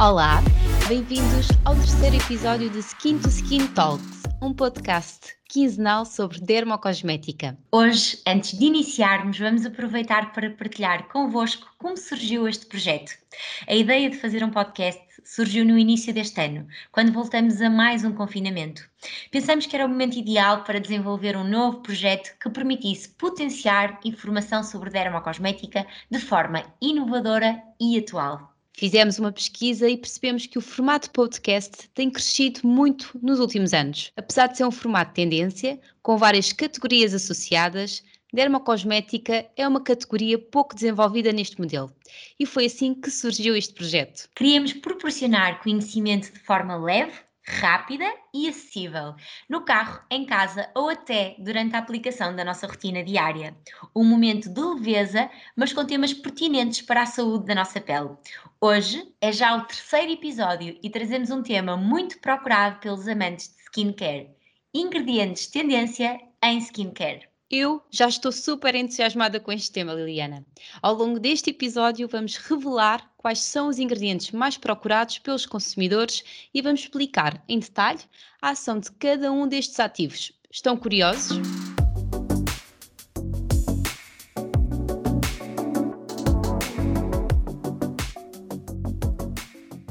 Olá, bem-vindos ao terceiro episódio de Skin to Skin Talks, um podcast quinzenal sobre dermocosmética. Hoje, antes de iniciarmos, vamos aproveitar para partilhar convosco como surgiu este projeto. A ideia de fazer um podcast surgiu no início deste ano, quando voltamos a mais um confinamento. Pensamos que era o momento ideal para desenvolver um novo projeto que permitisse potenciar informação sobre dermocosmética de forma inovadora e atual. Fizemos uma pesquisa e percebemos que o formato podcast tem crescido muito nos últimos anos. Apesar de ser um formato tendência, com várias categorias associadas, dermocosmética é uma categoria pouco desenvolvida neste modelo. E foi assim que surgiu este projeto. Queríamos proporcionar conhecimento de forma leve, rápida e acessível, no carro, em casa ou até durante a aplicação da nossa rotina diária. Um momento de leveza, mas com temas pertinentes para a saúde da nossa pele. Hoje é já o terceiro episódio e trazemos um tema muito procurado pelos amantes de skincare: ingredientes tendência em skincare. Eu já estou super entusiasmada com este tema, Liliana. Ao longo deste episódio, vamos revelar quais são os ingredientes mais procurados pelos consumidores e vamos explicar em detalhe a ação de cada um destes ativos. Estão curiosos?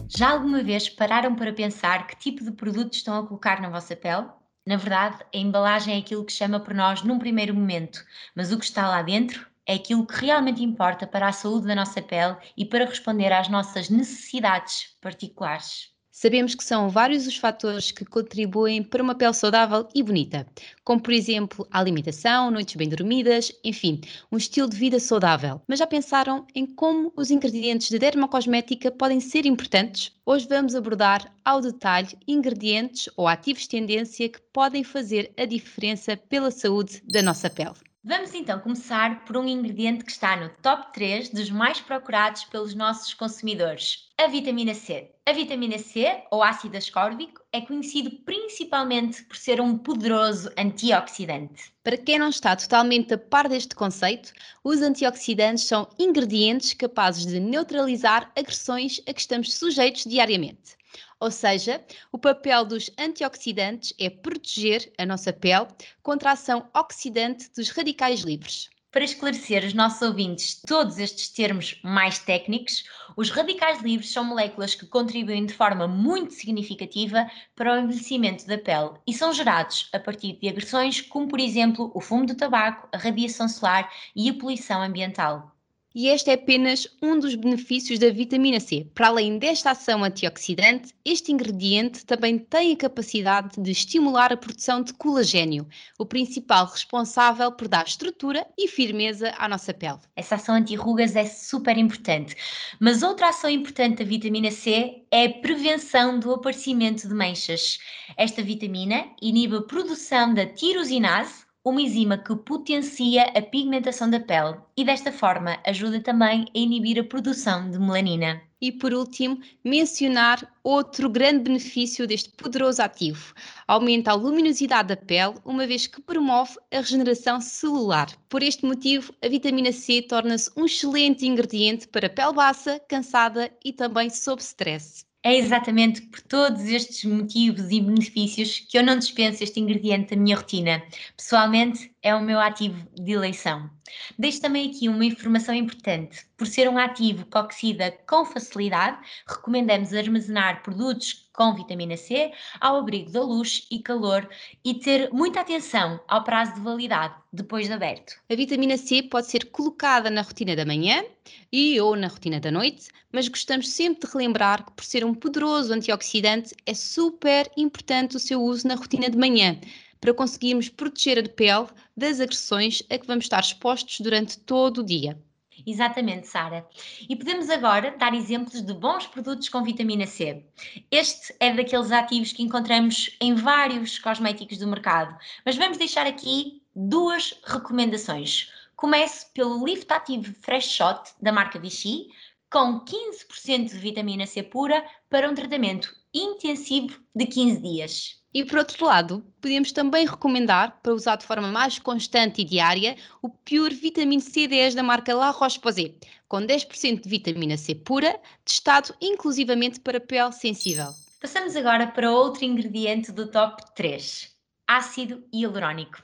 Já alguma vez pararam para pensar que tipo de produto estão a colocar na vossa pele? Na verdade, a embalagem é aquilo que chama por nós num primeiro momento, mas o que está lá dentro é aquilo que realmente importa para a saúde da nossa pele e para responder às nossas necessidades particulares. Sabemos que são vários os fatores que contribuem para uma pele saudável e bonita, como por exemplo a alimentação, noites bem dormidas, enfim, um estilo de vida saudável. Mas já pensaram em como os ingredientes de dermocosmética podem ser importantes? Hoje vamos abordar ao detalhe ingredientes ou ativos de tendência que podem fazer a diferença pela saúde da nossa pele. Vamos então começar por um ingrediente que está no top 3 dos mais procurados pelos nossos consumidores, a vitamina C. A vitamina C, ou ácido ascórbico, é conhecido principalmente por ser um poderoso antioxidante. Para quem não está totalmente a par deste conceito, os antioxidantes são ingredientes capazes de neutralizar agressões a que estamos sujeitos diariamente. Ou seja, o papel dos antioxidantes é proteger a nossa pele contra a ação oxidante dos radicais livres. Para esclarecer os nossos ouvintes todos estes termos mais técnicos, os radicais livres são moléculas que contribuem de forma muito significativa para o envelhecimento da pele e são gerados a partir de agressões como, por exemplo, o fumo do tabaco, a radiação solar e a poluição ambiental. E este é apenas um dos benefícios da vitamina C. Para além desta ação antioxidante, este ingrediente também tem a capacidade de estimular a produção de colagênio, o principal responsável por dar estrutura e firmeza à nossa pele. Essa ação anti-rugas é super importante. Mas outra ação importante da vitamina C é a prevenção do aparecimento de manchas. Esta vitamina inibe a produção da tirosinase, uma enzima que potencia a pigmentação da pele e desta forma ajuda também a inibir a produção de melanina. E por último, mencionar outro grande benefício deste poderoso ativo: aumenta a luminosidade da pele, uma vez que promove a regeneração celular. Por este motivo, a vitamina C torna-se um excelente ingrediente para pele baça, cansada e também sob stress. É exatamente por todos estes motivos e benefícios que eu não dispenso este ingrediente da minha rotina. Pessoalmente, é o meu ativo de eleição. Deixo também aqui uma informação importante. Por ser um ativo que oxida com facilidade, recomendamos armazenar produtos com vitamina C ao abrigo da luz e calor e ter muita atenção ao prazo de validade depois de aberto. A vitamina C pode ser colocada na rotina da manhã e ou na rotina da noite, mas gostamos sempre de relembrar que por ser um poderoso antioxidante é super importante o seu uso na rotina de manhã para conseguirmos proteger a pele das agressões a que vamos estar expostos durante todo o dia. Exatamente, Sara. E podemos agora dar exemplos de bons produtos com vitamina C. Este é daqueles ativos que encontramos em vários cosméticos do mercado, mas vamos deixar aqui duas recomendações. Comece pelo Lift Active Fresh Shot da marca Vichy, com 15% de vitamina C pura para um tratamento intensivo de 15 dias. E por outro lado, podemos também recomendar, para usar de forma mais constante e diária, o Pure Vitamina C10 da marca La Roche-Posay, com 10% de vitamina C pura, testado inclusivamente para pele sensível. Passamos agora para outro ingrediente do top 3, ácido hialurónico.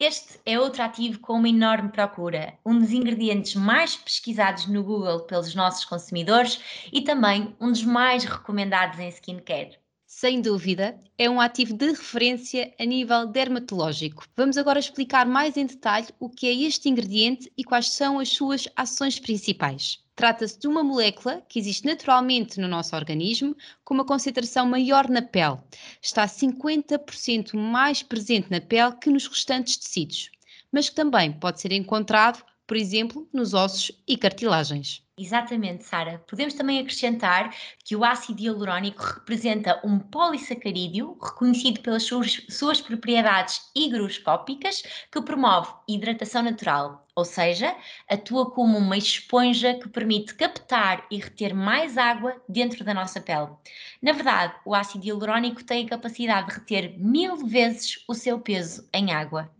Este é outro ativo com uma enorme procura, um dos ingredientes mais pesquisados no Google pelos nossos consumidores e também um dos mais recomendados em skincare sem dúvida, é um ativo de referência a nível dermatológico. Vamos agora explicar mais em detalhe o que é este ingrediente e quais são as suas ações principais. Trata-se de uma molécula que existe naturalmente no nosso organismo, com uma concentração maior na pele. Está 50% mais presente na pele que nos restantes tecidos, mas que também pode ser encontrado, por exemplo, nos ossos e cartilagens. Exatamente, Sara. Podemos também acrescentar que o ácido hialurónico representa um polissacarídeo reconhecido pelas suas, suas propriedades higroscópicas que promove hidratação natural, ou seja, atua como uma esponja que permite captar e reter mais água dentro da nossa pele. Na verdade, o ácido hialurónico tem a capacidade de reter mil vezes o seu peso em água.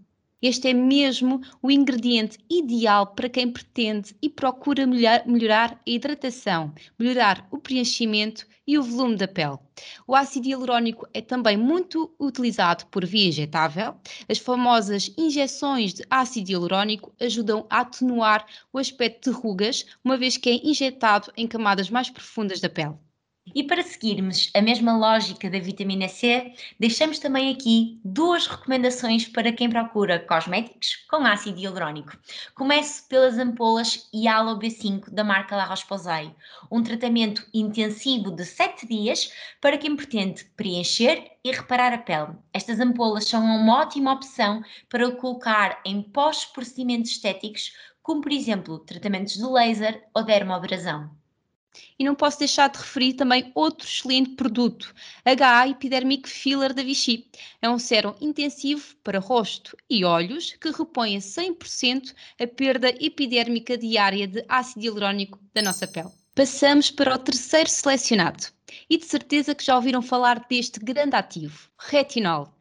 Este é mesmo o ingrediente ideal para quem pretende e procura melhor, melhorar a hidratação, melhorar o preenchimento e o volume da pele. O ácido hialurónico é também muito utilizado por via injetável. As famosas injeções de ácido hialurónico ajudam a atenuar o aspecto de rugas, uma vez que é injetado em camadas mais profundas da pele. E para seguirmos a mesma lógica da vitamina C, deixamos também aqui duas recomendações para quem procura cosméticos com ácido hialurónico. Começo pelas ampolas Yalo B5 da marca La Roche-Posay, um tratamento intensivo de 7 dias para quem pretende preencher e reparar a pele. Estas ampolas são uma ótima opção para colocar em pós-procedimentos estéticos, como por exemplo tratamentos de laser ou dermoabrasão. E não posso deixar de referir também outro excelente produto, HA Epidermic Filler da Vichy. É um sérum intensivo para rosto e olhos que repõe a 100% a perda epidérmica diária de ácido hialurónico da nossa pele. Passamos para o terceiro selecionado. E de certeza que já ouviram falar deste grande ativo, retinol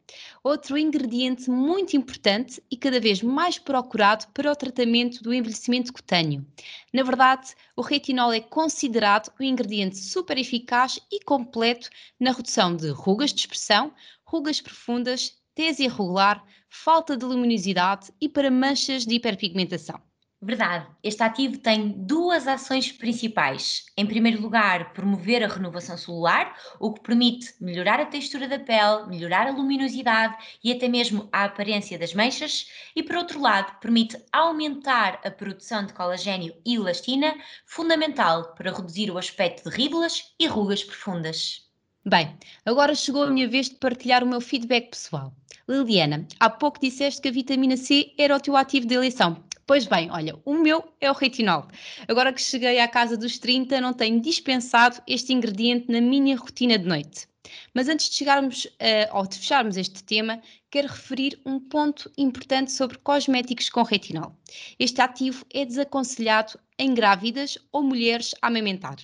outro ingrediente muito importante e cada vez mais procurado para o tratamento do envelhecimento cutâneo. Na verdade, o retinol é considerado um ingrediente super eficaz e completo na redução de rugas de expressão, rugas profundas, tese irregular, falta de luminosidade e para manchas de hiperpigmentação. Verdade. Este ativo tem duas ações principais. Em primeiro lugar, promover a renovação celular, o que permite melhorar a textura da pele, melhorar a luminosidade e até mesmo a aparência das manchas. E por outro lado, permite aumentar a produção de colagênio e elastina, fundamental para reduzir o aspecto de ríbulas e rugas profundas. Bem, agora chegou a minha vez de partilhar o meu feedback pessoal. Liliana, há pouco disseste que a vitamina C era o teu ativo de eleição. Pois bem, olha, o meu é o retinol. Agora que cheguei à casa dos 30, não tenho dispensado este ingrediente na minha rotina de noite. Mas antes de chegarmos uh, ou de fecharmos este tema, quero referir um ponto importante sobre cosméticos com retinol. Este ativo é desaconselhado em grávidas ou mulheres a amamentar.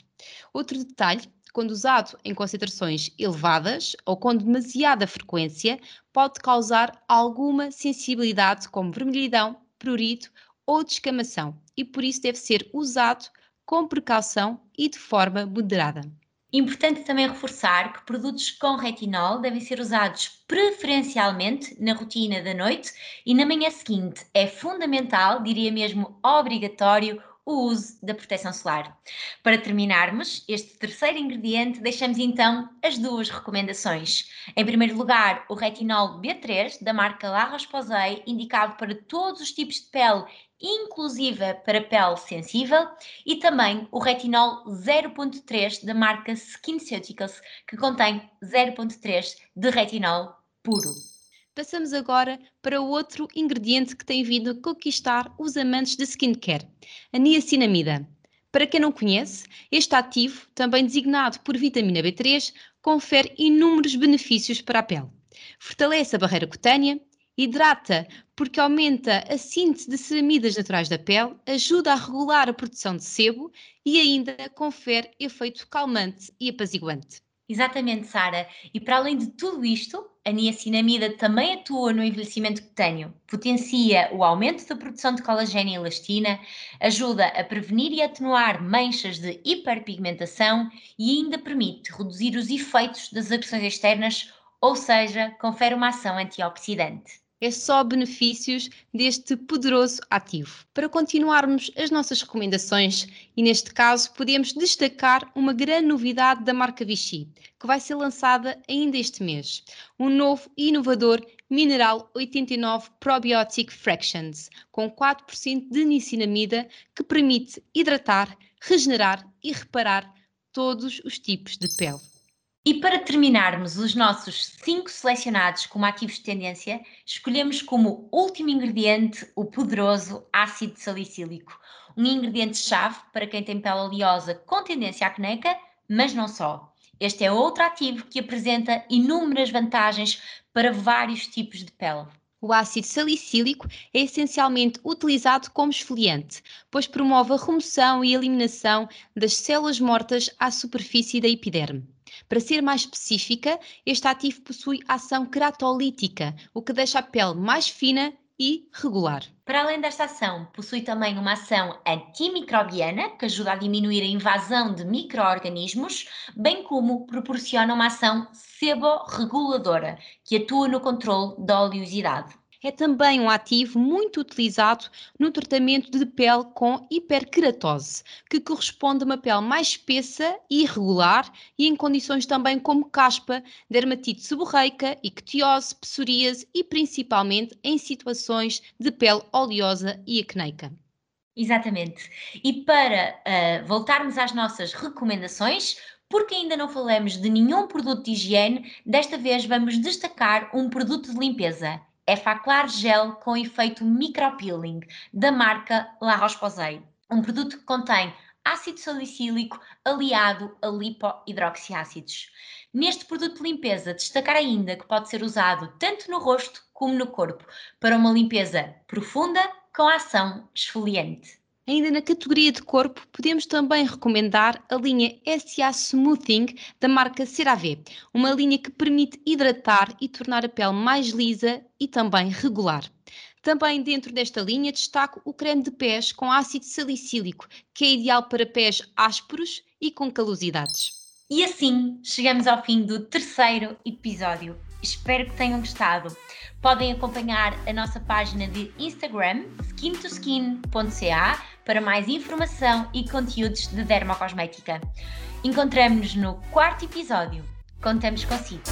Outro detalhe quando usado em concentrações elevadas ou com demasiada frequência, pode causar alguma sensibilidade, como vermelhidão, prurito ou descamação e por isso deve ser usado com precaução e de forma moderada. Importante também reforçar que produtos com retinol devem ser usados preferencialmente na rotina da noite e na manhã seguinte. É fundamental, diria mesmo obrigatório, o uso da proteção solar. Para terminarmos este terceiro ingrediente, deixamos então as duas recomendações. Em primeiro lugar, o retinol B3 da marca La Roche-Posay, indicado para todos os tipos de pele inclusive para pele sensível, e também o retinol 0.3 da marca SkinCeuticals, que contém 0.3 de retinol puro. Passamos agora para outro ingrediente que tem vindo a conquistar os amantes de skincare, a niacinamida. Para quem não conhece, este ativo, também designado por vitamina B3, confere inúmeros benefícios para a pele. Fortalece a barreira cutânea, hidrata porque aumenta a síntese de ceramidas naturais da pele, ajuda a regular a produção de sebo e ainda confere efeito calmante e apaziguante. Exatamente, Sara. E para além de tudo isto, a niacinamida também atua no envelhecimento cutâneo, potencia o aumento da produção de colagênio e elastina, ajuda a prevenir e atenuar manchas de hiperpigmentação e ainda permite reduzir os efeitos das agressões externas, ou seja, confere uma ação antioxidante é só benefícios deste poderoso ativo. Para continuarmos as nossas recomendações, e neste caso podemos destacar uma grande novidade da marca Vichy, que vai ser lançada ainda este mês. Um novo e inovador Mineral 89 Probiotic Fractions, com 4% de niacinamida, que permite hidratar, regenerar e reparar todos os tipos de pele. E para terminarmos os nossos cinco selecionados como ativos de tendência, escolhemos como último ingrediente o poderoso ácido salicílico, um ingrediente-chave para quem tem pele oleosa com tendência à caneca, mas não só. Este é outro ativo que apresenta inúmeras vantagens para vários tipos de pele. O ácido salicílico é essencialmente utilizado como esfoliante, pois promove a remoção e eliminação das células mortas à superfície da epiderme. Para ser mais específica, este ativo possui ação queratolítica, o que deixa a pele mais fina e regular. Para além desta ação, possui também uma ação antimicrobiana, que ajuda a diminuir a invasão de micro-organismos, bem como proporciona uma ação seborreguladora, que atua no controle da oleosidade é também um ativo muito utilizado no tratamento de pele com hiperqueratose, que corresponde a uma pele mais espessa e irregular e em condições também como caspa, dermatite seborreica, ictiose, psoríase e principalmente em situações de pele oleosa e acneica. Exatamente. E para uh, voltarmos às nossas recomendações, porque ainda não falamos de nenhum produto de higiene, desta vez vamos destacar um produto de limpeza é Faclar Gel com efeito micropeeling, da marca La Roche-Posay. Um produto que contém ácido salicílico aliado a lipohidroxiácidos. Neste produto de limpeza, destacar ainda que pode ser usado tanto no rosto como no corpo, para uma limpeza profunda com ação esfoliante. Ainda na categoria de corpo, podemos também recomendar a linha SA Smoothing da marca CeraVe, uma linha que permite hidratar e tornar a pele mais lisa e também regular. Também dentro desta linha destaco o creme de pés com ácido salicílico, que é ideal para pés ásperos e com calosidades. E assim chegamos ao fim do terceiro episódio. Espero que tenham gostado. Podem acompanhar a nossa página de Instagram, skintoskin.ca, para mais informação e conteúdos de dermocosmética. Encontramos-nos no quarto episódio. Contamos consigo.